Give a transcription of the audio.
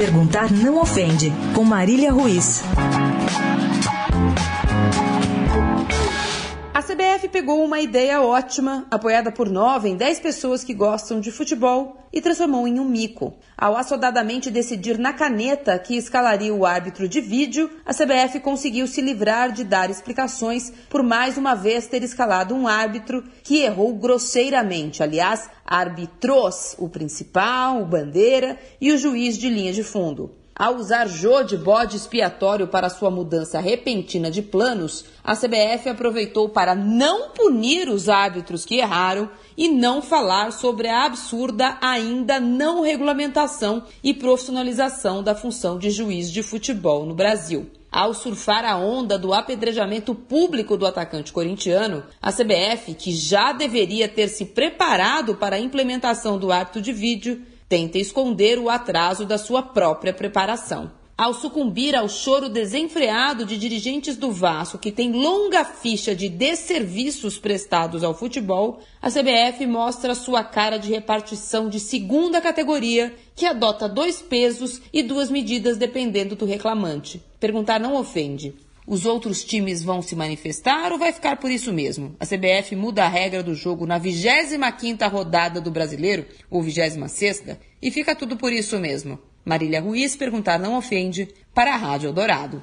Perguntar não ofende, com Marília Ruiz. CBF pegou uma ideia ótima, apoiada por nove em dez pessoas que gostam de futebol, e transformou em um mico. Ao assodadamente decidir na caneta que escalaria o árbitro de vídeo, a CBF conseguiu se livrar de dar explicações por mais uma vez ter escalado um árbitro que errou grosseiramente. Aliás, arbitros, o principal, o bandeira e o juiz de linha de fundo. Ao usar Jô de bode expiatório para sua mudança repentina de planos, a CBF aproveitou para não punir os árbitros que erraram e não falar sobre a absurda ainda não regulamentação e profissionalização da função de juiz de futebol no Brasil. Ao surfar a onda do apedrejamento público do atacante corintiano, a CBF, que já deveria ter se preparado para a implementação do árbitro de vídeo, tenta esconder o atraso da sua própria preparação. Ao sucumbir ao choro desenfreado de dirigentes do Vasco que tem longa ficha de desserviços prestados ao futebol, a CBF mostra sua cara de repartição de segunda categoria que adota dois pesos e duas medidas dependendo do reclamante. Perguntar não ofende. Os outros times vão se manifestar ou vai ficar por isso mesmo? A CBF muda a regra do jogo na 25ª rodada do Brasileiro, ou 26ª, e fica tudo por isso mesmo. Marília Ruiz perguntar não ofende para a Rádio Eldorado.